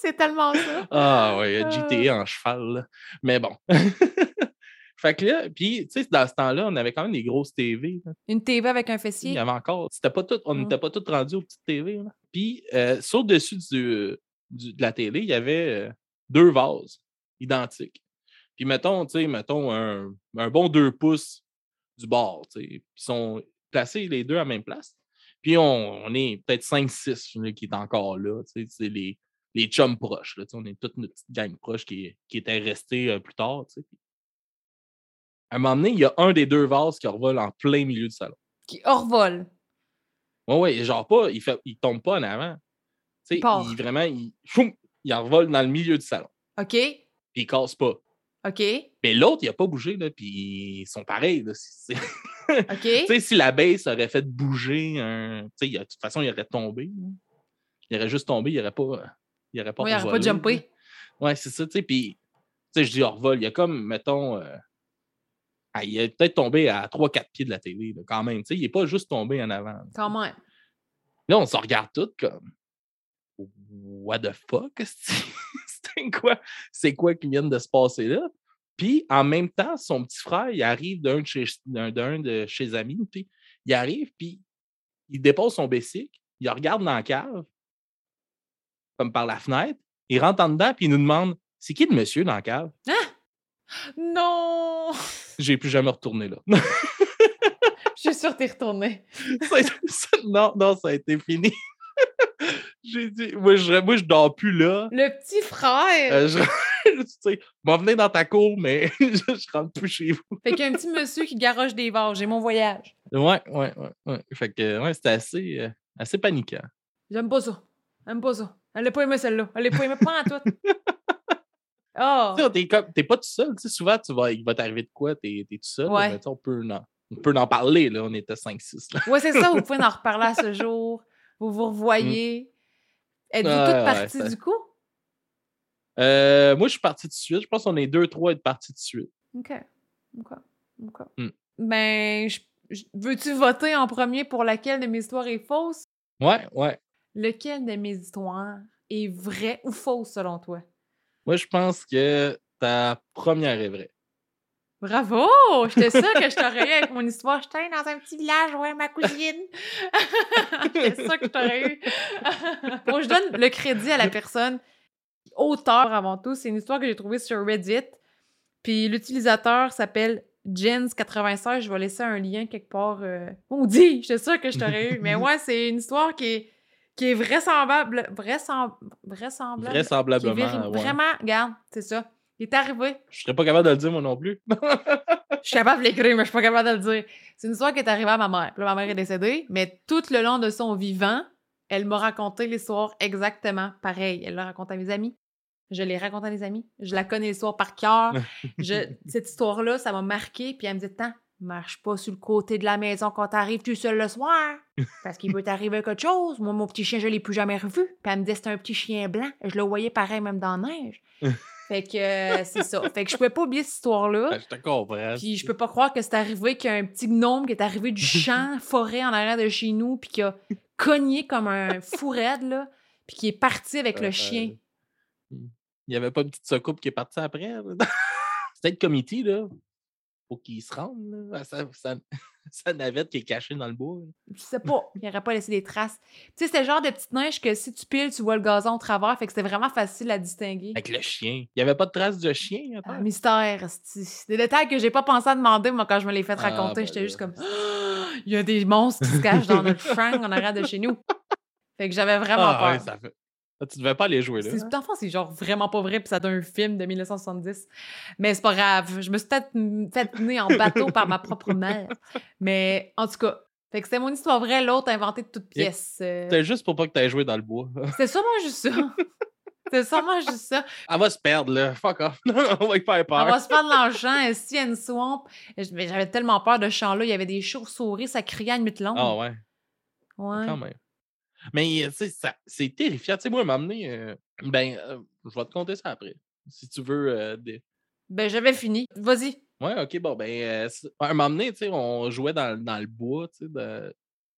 C'est tellement ça. Ah Ah. GTA en cheval. là. Mais bon. fait que là, puis, tu sais, dans ce temps-là, on avait quand même des grosses TV. là. Une TV avec un Il y fessier. avait encore. C'était pas tout, on n'était pas tous rendus aux petites TV. Puis, euh, sur le dessus du, du- de la télé, il y avait euh, deux vases identiques. Puis, mettons, tu sais, mettons un, un bon deux pouces du bord, tu sais. Puis, ils sont placés les deux à la même place. Puis, on, on est peut-être 5-6 qui est encore là, tu sais, c'est les, les chums proches. Là, tu sais, on est toute notre petite gang proche qui, qui était restée euh, plus tard, tu sais. Puis, À un moment donné, il y a un des deux vases qui revole en plein milieu du salon. Qui hors-vol. Oui, oui, genre pas, il, fait, il tombe pas en avant. Tu sais, Il vraiment, il, choum, il dans le milieu du salon. OK. Puis il casse pas. OK. Mais l'autre, il a pas bougé, là, puis ils sont pareils. Là. OK. tu sais, si la base aurait fait bouger un. Tu sais, il a- de toute façon, il aurait tombé. là. Il aurait juste tombé, il aurait pas. Il aurait pas, n'aurait pas jumpé. Ouais, c'est ça, tu sais. Puis, tu sais, je dis hors vol, il y a comme, mettons. euh, ah, il est peut-être tombé à 3-4 pieds de la télé, là, quand même. Tu sais, il n'est pas juste tombé en avant. là. Quand même. Là, on se regarde tous comme What the fuck? C'est quoi? C'est quoi qui vient de se passer là? Puis en même temps, son petit frère, il arrive d'un de chez, d'un, de ses amis, puis il arrive, puis il dépose son bicycle, il regarde dans la cave, comme par la fenêtre, il rentre en dedans, puis il nous demande C'est qui le monsieur dans la cave? Non! J'ai plus jamais retourné là. Je suis sûre que t'es retourné. Non, non, ça a été fini. J'ai dit, moi je, moi, je dors plus là. Le petit frère! Euh, je, tu sais, m'en venez dans ta cour, mais je, je rentre plus chez vous. Fait qu'il y a un petit monsieur qui garoche des vases. J'ai mon voyage. Ouais, ouais, ouais. ouais. Fait que, ouais, c'était assez, euh, assez paniquant. J'aime pas ça. J'aime pas ça. Elle a pas aimé celle-là. Elle a pas aimé pas en tout. Oh! Tu sais, t'es, comme- t'es pas tout seul. Tu sais, souvent, tu vas, il va t'arriver de quoi? T'es, t'es tout seul. Ouais. mais on, peut en, on peut en parler. Là. On était 5-6. là. Ouais, c'est ça, vous pouvez en reparler à ce jour. Vous vous revoyez. Êtes-vous Ouais, toutes ouais, parties ça- du coup? Euh, moi, je suis parti tout de suite. Je pense qu'on est deux, trois à être partis de suite. OK. OK. OK. Hmm. Ben, veux-tu voter en premier pour laquelle de mes histoires est fausse? Ouais, ouais. Lequel de mes histoires est vrai ou fausse selon toi? Moi, je pense que ta première est vraie. Bravo! J'étais sûre que je t'aurais eu avec mon histoire. J'étais dans un petit village, ouais, ma cousine. J'étais sûre que je t'aurais eu. bon, je donne le crédit à la personne. Auteur avant tout. C'est une histoire que j'ai trouvée sur Reddit. Puis l'utilisateur s'appelle Jens96. Je vais laisser un lien quelque part. Euh... On dit, j'étais sûre que je t'aurais eu. Mais ouais, c'est une histoire qui est, qui est vraisemblable. Vraisem... Vraisemblable. qui est Vraisemblablement. ouais. Vraiment, regarde, c'est ça. Il est arrivé. Je serais pas capable de le dire, moi non plus. Je suis capable de l'écrire, mais je suis pas capable de le dire. C'est une histoire qui est arrivée à ma mère. Puis là, ma mère est décédée, mais tout le long de son vivant, elle m'a raconté l'histoire exactement pareil. Elle l'a raconté à mes amis. Je l'ai raconté à mes amis. Je la connais l'histoire par cœur. Je- Cette histoire-là, ça m'a marqué. Puis elle me dit Tant, marche pas sur le côté de la maison quand t'arrives tout seul le soir. Parce qu'il peut t'arriver quelque chose. Moi, mon petit chien, je l'ai plus jamais revu. Puis elle me dit C'était un petit chien blanc. Je le voyais pareil même dans la neige. Fait que euh, c'est ça. Fait que je pouvais pas oublier cette histoire-là. Ben, je te comprends. Puis je peux pas croire que c'est arrivé qu'il y a un petit gnome qui est arrivé du champ, forêt en arrière de chez nous, puis qui a cogné comme un fou raide, là, puis qui est parti avec le Euh, chien. Il n'y avait pas une petite secoupe qui est partie après. C'était le comité, là. Faut qu'il se rende, là, à sa, sa- sa navette qui est cachée dans le bois. Je sais pas, il aurait pas laissé des traces. Tu sais, c'était le genre de petite neige que si tu piles, tu vois le gazon au travers, fait que c'était vraiment facile à distinguer. Avec le chien. Il n'y avait pas de traces de chien. Ah, mystère, c'est des détails que j'ai pas pensé à demander, moi, quand je me l'ai fait Ah, raconter. ben J'étais juste comme, il y a des monstres qui se cachent dans notre champ en arrière de chez nous. Fait que j'avais vraiment Ah, peur. ouais, ça, fait, Tu devais pas aller jouer là. C'est- le fond, c'est genre vraiment pas vrai, puis ça donne un film de 1970. Mais c'est pas grave. Je me suis peut-être fait tenir en bateau par ma propre mère. Mais en tout cas, fait que c'était mon histoire vraie, l'autre inventé de toutes pièces. Euh, C'était juste pour pas que tu aies joué dans le bois. C'était sûrement juste ça. C'était sûrement juste ça. Elle va se perdre, là. Fuck off. On va y faire peur. On va se de l'argent, y a une swamp. J'avais tellement peur de ce champ-là. Il y avait des chauves-souris, ça criait à une nuit longue. Ah ouais, Ouais. quand même. Mais, c'est terrifiant. Tu sais, moi, m'amener. euh, ben, euh, je vais te conter ça après. Si tu veux. euh, des- Ben, j'avais fini. Vas-y. Ouais, ok, bon, ben, à un moment donné, tu sais, on jouait dans, dans le bois, tu sais, de-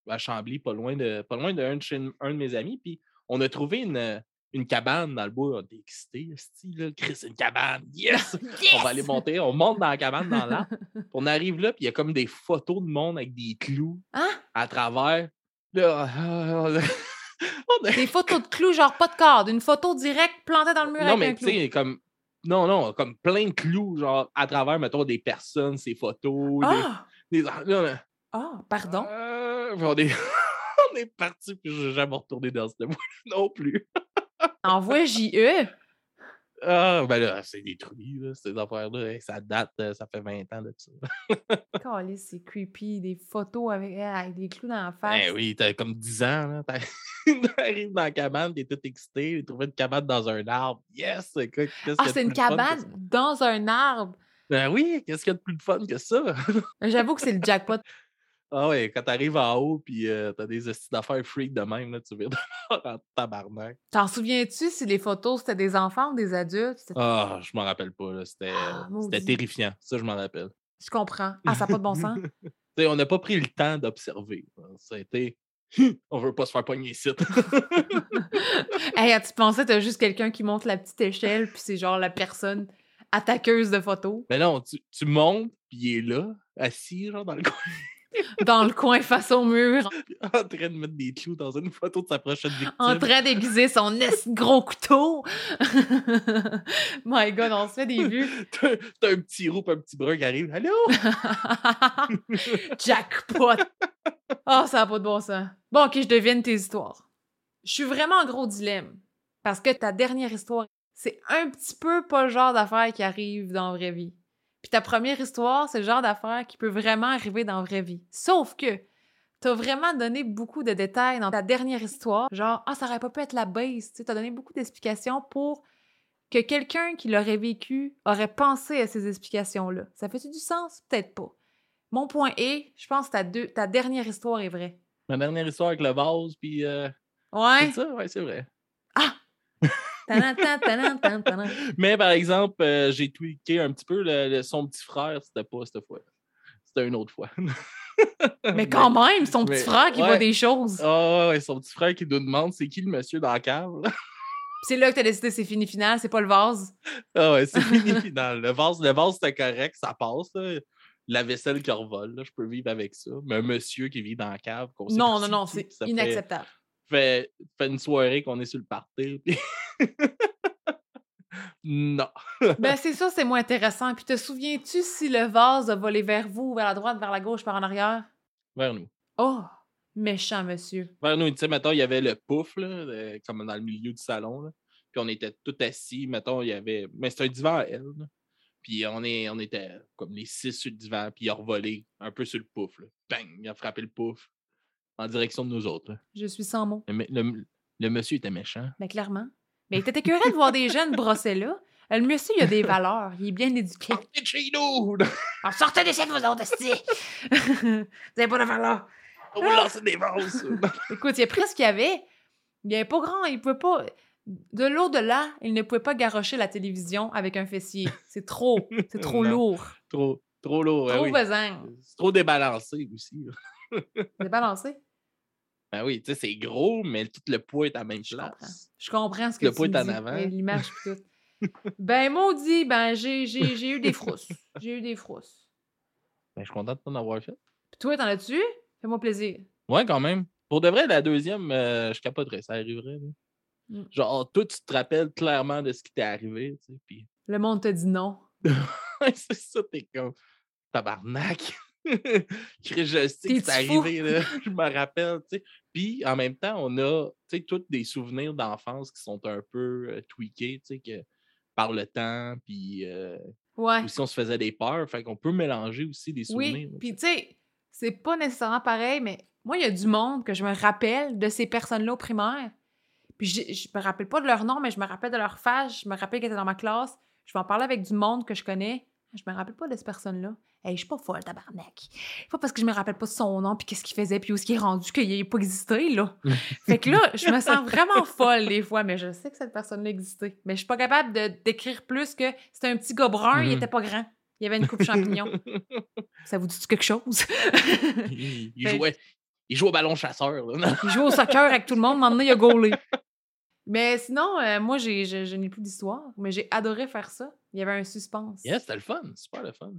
à Chambly, pas loin de, pas loin d'un de, chez un de mes amis, puis on a trouvé une, une cabane dans le bois. On était excités, là, Chris, une cabane, yes! On va aller monter, on monte dans la cabane, dans l'arbre, puis on arrive là, puis il y a comme des photos de monde avec des clous Hein? à travers. Là, on a- Des photos de clous, genre pas de cadre. Une photo directe plantée dans le mur non, avec mais tu sais, comme. Non, non, comme plein de clous, genre, à travers, mettons, des personnes, ces photos. des- Ah! des- là, Ah, pardon. Euh, on est, on est parti, puis je n'ai jamais retourné dans ce bois non plus. Envoie. JE. Ah, ben là, c'est détruit, là, ces affaires-là. Hey, Ça date, euh, ça fait 20 ans de ça. Calisse, c'est creepy. Des photos avec, avec des clous dans la face. Ben oui, t'as comme 10 ans, T'arrives dans la cabane, t'es tout excité, t'as trouvé une cabane dans un arbre. Yes! Ah, c'est une cabane dans un arbre? Ben oui, qu'est-ce qu'il y a de plus de fun que ça? J'avoue que c'est le jackpot. Ah ouais, quand t'arrives en haut, puis euh, t'as des d'affaires freak de même, là, tu viens de voir en tabarnak. T'en souviens-tu si les photos c'était des enfants ou des adultes? Ah, je m'en rappelle pas, là. C'était Ah, terrifiant. Ça, je m'en rappelle. Je comprends. Ah, ça n'a pas de bon sens. Tu sais, on n'a pas pris le temps d'observer. Ça a été. On veut pas se faire pogner ici. hey, tu pensais t'as juste quelqu'un qui monte la petite échelle, puis c'est genre la personne attaqueuse de photos? Mais non, tu, tu montes, puis il est là, assis, genre, dans le coin, dans le coin face au mur, en train de mettre des clous dans une photo de sa prochaine victime. en train d'aiguiser son gros couteau. My God, on se fait des vues. T'as un petit roux, un petit brun qui arrive. Allô? Jackpot! Ah, ça n'a pas de bon sens. Bon, ok, je devine tes histoires. Je suis vraiment en gros dilemme. Parce que ta dernière histoire, c'est un petit peu pas le genre d'affaire qui arrive dans la vraie vie. Puis ta première histoire, c'est le genre d'affaire qui peut vraiment arriver dans la vraie vie. Sauf que t'as vraiment donné beaucoup de détails dans ta dernière histoire. Genre, ah, ça aurait pas pu être la base. Tu t'as donné beaucoup d'explications pour que quelqu'un qui l'aurait vécu aurait pensé à ces explications-là. Ça fait-tu du sens? Peut-être pas. Mon point est, je pense que ta, deux- ta dernière histoire est vraie. Ma dernière histoire avec le vase, puis. euh, Ouais. c'est ça? Ouais, c'est vrai. Tanan, Mais par exemple, euh, j'ai tweaké un petit peu le- le- son petit frère, c'était pas cette fois. C'était une autre fois. Mais quand même, son petit mais- frère qui voit des choses. Ah ouais, son petit frère qui nous demande c'est qui le monsieur dans la cave? C'est là que t'as décidé c'est fini final, c'est pas le vase? Ah ouais, c'est fini final. Le vase, le vase c'était correct, ça passe. là. La vaisselle qui revole, là, je peux vivre avec ça. Mais un monsieur qui vit dans la cave, qu'on sait Non, non, non, c'est fait- inacceptable. Fait, fait une soirée qu'on est sur le party. puis- non. ben c'est ça, c'est moins intéressant. Puis te souviens-tu si le vase a volé vers vous, vers la droite, vers la gauche, par en arrière? Vers nous. Oh, méchant monsieur. Vers nous, tu sais, mettons, il y avait le pouf, là, euh, comme dans le milieu du salon. Là. Puis on était tout assis. Mettons, il y avait. Mais c'était un divan à elle. là. Puis on, est, on était comme les six sur le divan. Puis il a revolé un peu sur le pouf. Là. Bang! Il a frappé le pouf en direction de nous autres. là. Je suis sans mots. Le, le- le monsieur était méchant. Ben clairement. Mais t'étais curieux de voir des jeunes brosser là. Euh, Le monsieur, il a des valeurs. Il est bien éduqué. Sortez de chez nous! Alors, sortez de cette vous autres, esti! Vous avez pas de valeur. On vous lancer des vases! Écoute, il y a presque qu'il y avait. Il y avait pas grand, il pouvait pas. De l'au-delà, il ne pouvait pas garrocher la télévision avec un fessier. C'est trop. C'est trop Non. lourd. trop, trop lourd. Trop ben oui. pesant. C'est trop débalancé aussi. là. C'est balancé. Ben oui, tu sais, c'est gros, mais tout le poids est à la même Je comprends. place. Je comprends ce que Le tu poids est en avant. Et L'image tout. ben, maudit, ben, j'ai, eu des frousses. J'ai eu des frousses. Ben, je suis content de t'en avoir fait. Puis toi, t'en as-tu? Fais-moi plaisir. Ouais, quand même. Pour de vrai, la deuxième, euh, je capoterais, ça arriverait. là. Mm. Genre, toi, tu te rappelles clairement de ce qui t'est arrivé, tu sais, puis Le monde te dit non. c'est ça, t'es comme tabarnak. je sais que T'es-tu c'est fou? arrivé, là. je me rappelle. Puis en même temps, on a tous des souvenirs d'enfance qui sont un peu euh, tweakés, que par le temps, puis euh, Ouais. aussi on se faisait des peurs. Fait qu'on peut mélanger aussi des souvenirs. Oui, puis tu sais, c'est pas nécessairement pareil, mais moi, il y a du monde que je me rappelle de ces personnes-là au primaire. Puis je, je me rappelle pas de leur nom, mais je me rappelle de leur face, je me rappelle qu'ils étaient dans ma classe. Je vais en parler avec du monde que je connais. Je me rappelle pas de cette personne-là. Hey, je suis pas folle, tabarnak. Pas parce que je me rappelle pas de son nom, puis qu'est-ce qu'il faisait, puis où est-ce qu'il est rendu, qu'il ait pas existé, là. fait que là, je me sens vraiment folle des fois, mais je sais que cette personne-là existait. Mais je suis pas capable de décrire plus que c'était un petit gars brun, il Mhm. était pas grand. Il y avait une coupe champignon. Ça vous dit quelque chose? il, il Fait- jouait, il jouait au ballon chasseur. Là. Il joue au soccer avec tout le monde, maintenant il a gaulé. Mais sinon, euh, moi, j'ai, je, je n'ai plus d'histoire, mais j'ai adoré faire ça. Il y avait un suspense. yes, c'était le fun. Super le fun.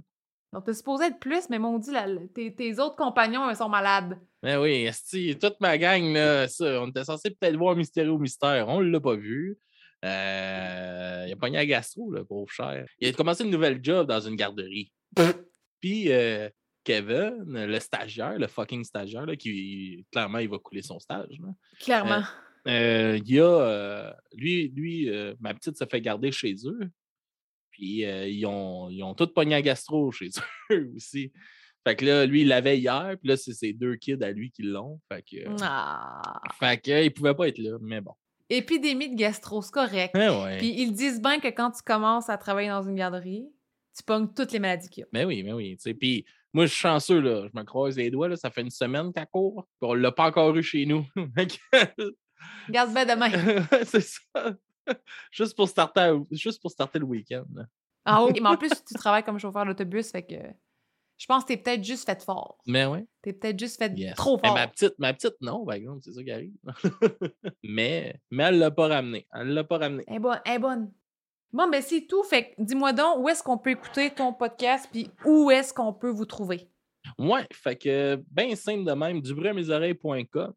Donc, t'es supposé être plus, mais mon dit, tes, tes autres compagnons, ils sont malades. Ben oui, esti, toute ma gang, là, ça, on était censé peut-être voir Mystérieux au Mystère. On l'a pas vu. Euh, il a pogné à gastro, le pauvre cher. Il a commencé une nouvelle job dans une garderie. Puis euh, Kevin, le stagiaire, le fucking stagiaire, là, qui clairement il va couler son stage. là. Clairement. Euh, il y a euh, lui, lui euh, ma petite se fait garder chez eux. Puis euh, ils, ont, ils ont tous pogné à gastro chez eux aussi. Fait que là, lui, il l'avait hier, puis là, c'est ses deux kids à lui qui l'ont. Fait que, Ah. fait que, euh, il pouvait pas être là, mais bon. Épidémie de gastro, c'est correct. Mais ouais. Puis ils disent bien que quand tu commences à travailler dans une garderie, tu pognes toutes les maladies qu'il y a. Mais oui, mais oui. Puis moi, je suis chanceux, là. Je me croise les doigts, là. Ça fait une semaine qu'elle court. Puis on l'a pas encore eu chez nous. Garde bien demain. c'est ça. Juste pour starter, juste pour starter le week-end. Ah oui, mais en plus, tu travailles comme chauffeur d'autobus, fait que je pense que t'es peut-être juste fait fort. Mais ouais. T'es peut-être juste fait Yes. trop Mais fort. ma petite, ma petite, non, par exemple, c'est ça qui arrive. mais, mais elle l'a pas ramené. Elle l'a pas ramené. Elle est bonne, elle est bonne. Bon, ben c'est tout. Fait dis-moi donc, où est-ce qu'on peut écouter ton podcast, puis où est-ce qu'on peut vous trouver? Ouais, fait que bien simple de même, dubrumesoreilles.com.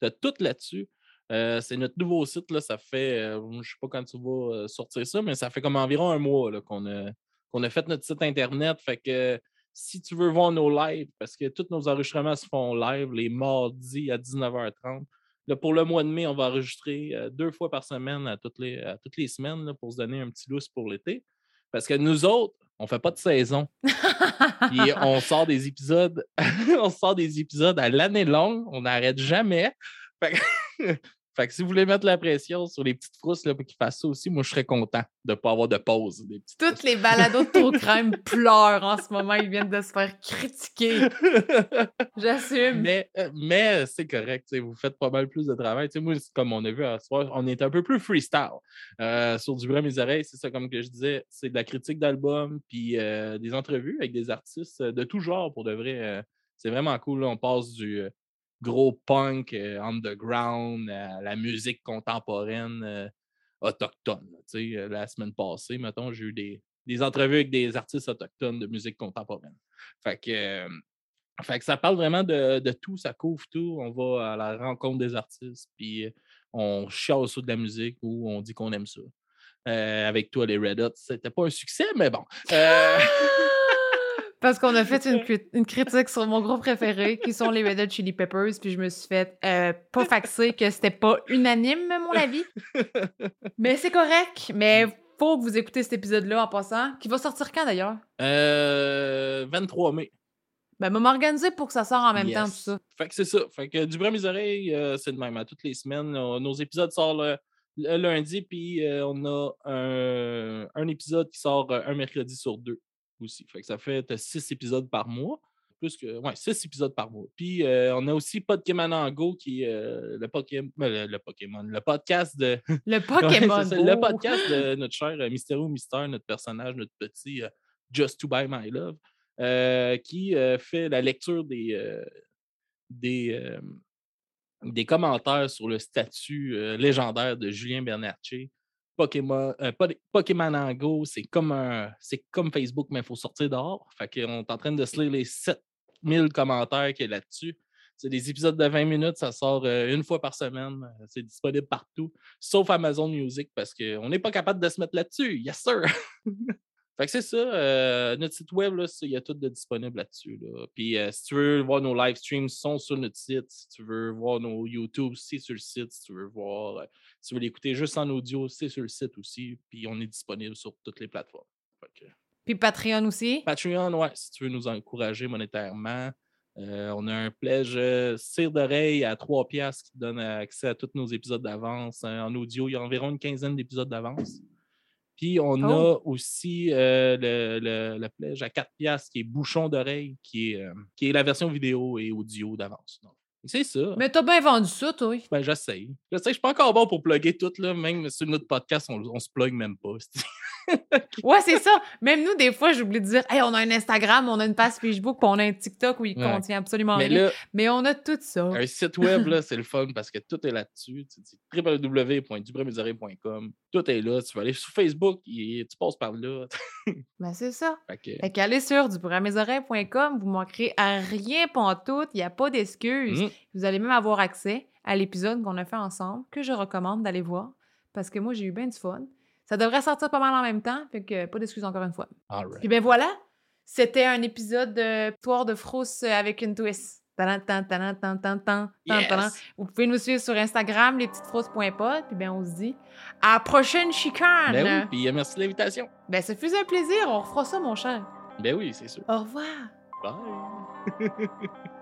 T'as tout là-dessus. Euh, c'est notre nouveau site, là, ça fait, euh, je sais pas quand tu vas euh, sortir ça, mais ça fait comme environ un mois là, qu'on a, qu'on a fait notre site Internet. Fait que si tu veux voir nos lives, parce que tous nos enregistrements se font live les mardis à 19h30. Là, pour le mois de mai, on va enregistrer deux fois par semaine à toutes les, à toutes les semaines là, pour se donner un petit lousse pour l'été. Parce que nous autres, on fait pas de saison. Puis on sort des épisodes, on sort des épisodes à l'année longue, on n'arrête jamais. Fait que, fait que si vous voulez mettre la pression sur les petites frousses là, pour qu'ils fassent ça aussi, moi je serais content de ne pas avoir de pause. Des Toutes les balados de trop crème pleurent en ce moment. Ils viennent de se faire critiquer. frousses. J'assume. mais euh, mais c'est correct, vous faites pas mal plus de travail. Moi, comme on a vu à ce soir, on est un peu plus freestyle. Euh, sur du vrai mes oreilles, c'est ça, comme que je disais, c'est de la critique d'albums, puis euh, des entrevues avec des artistes euh, de tout genre pour de vrai. euh, c'est vraiment cool. là. On passe du euh, gros punk euh, underground à la musique contemporaine euh, autochtone. là. Tu sais, euh, la semaine passée, mettons, j'ai eu des, des entrevues avec des artistes autochtones de musique contemporaine. Fait que, euh, fait que ça parle vraiment de, de tout, ça couvre tout. On va à la rencontre des artistes, puis euh, on chiale sur de la musique ou on dit qu'on aime ça. Euh, avec toi, les Red Hot, c'était pas un succès, mais bon. Euh, Parce qu'on a fait une, cri- une critique sur mon groupe préféré, qui sont les Red Hot Chili Peppers, puis je me suis fait euh, pas faxer que c'était pas unanime, mon avis. Mais c'est correct. Mais faut que vous écoutez cet épisode-là en passant, qui va sortir quand d'ailleurs? euh, 23 mai. Ben, on va m'organiser pour que ça sorte en même temps, tout ça. Fait que c'est ça. Fait que du bras mes oreilles, euh, c'est de même. À toutes les semaines, on- nos épisodes sortent le, le lundi, puis euh, on a un, un épisode qui sort un mercredi sur deux aussi. Fait que ça fait six épisodes par mois. Plus que. Ouais, six épisodes par mois. Puis euh, on a aussi Pokémon en Go, qui est euh, le, Pokémon, le, le Pokémon, le podcast de. Le Pokémon. ça, le podcast de notre cher euh, Mystérieux Mystère, notre personnage, notre petit Just to Buy My Love, qui fait la lecture des, des, des commentaires sur le statut euh, légendaire de Julien Bernatchez. Pokémon, euh, Go, c'est comme, un- c'est comme Facebook, mais il faut sortir dehors. Fait qu'on est en train de se lire les 7000 commentaires qu'il y a là-dessus. C'est des épisodes de 20 minutes, ça sort euh, une fois par semaine. euh, C'est disponible partout, sauf Amazon Music, parce qu'on n'est pas capable de se mettre là-dessus. Yes, sir! Fait que c'est ça. euh, notre site web, il y a tout de disponible là-dessus. Là. Puis euh, si tu veux voir nos live streams, ils sont sur notre site. Si tu veux voir nos YouTube, c'est sur le site. Si tu veux voir, euh, si tu veux l'écouter juste en audio, c'est sur le site aussi. Puis on est disponible sur toutes les plateformes. Que, Puis Patreon aussi? Patreon, ouais, si tu veux nous encourager monétairement. on a un pledge cire d'oreille à 3 piastres qui donne accès à tous nos épisodes d'avance. En audio, il y a environ une quinzaine d'épisodes d'avance. Puis on Oh. a aussi euh, le, le, le pledge à 4 piastres qui est bouchon d'oreille, qui, est, euh, qui est la version vidéo et audio d'avance. Donc, C'est ça. Mais t'as bien vendu ça, toi. Ben, j'essaye. J'essaye. Je suis pas encore bon pour plugger tout, là. Même sur notre podcast, on, on se plug même pas. Ouais, c'est ça. Même nous, des fois, j'oublie de dire, hey, on a un Instagram, on a une page Facebook, puis on a un TikTok où il Ouais. contient absolument Mais rien. là, Mais on a tout ça. Un site web, là, c'est le fun parce que tout est là-dessus. Tu dis www.dubremesaré.com. Tout est là. Tu vas aller sur Facebook, et tu passes par là. Ben, c'est ça. Fait que, Fait qu'allez sur dubramisoreilles.com, vous manquerez à rien pantoute, il n'y a pas d'excuses. mm, Vous allez même avoir accès à l'épisode qu'on a fait ensemble, que je recommande d'aller voir, parce que moi, j'ai eu bien du fun. Ça devrait sortir pas mal en même temps, fait que pas d'excuses encore une fois. all right. Puis ben voilà, c'était un épisode de Histoire de frousse avec une twist. Yes! Vous pouvez nous suivre sur Instagram, lespetitesfrousses.pod, puis ben on se dit à la prochaine chicane! Ben oui, puis euh, merci de l'invitation. Ben ça faisait un plaisir, on refera ça mon cher. Ben oui, c'est sûr. Au revoir! Bye.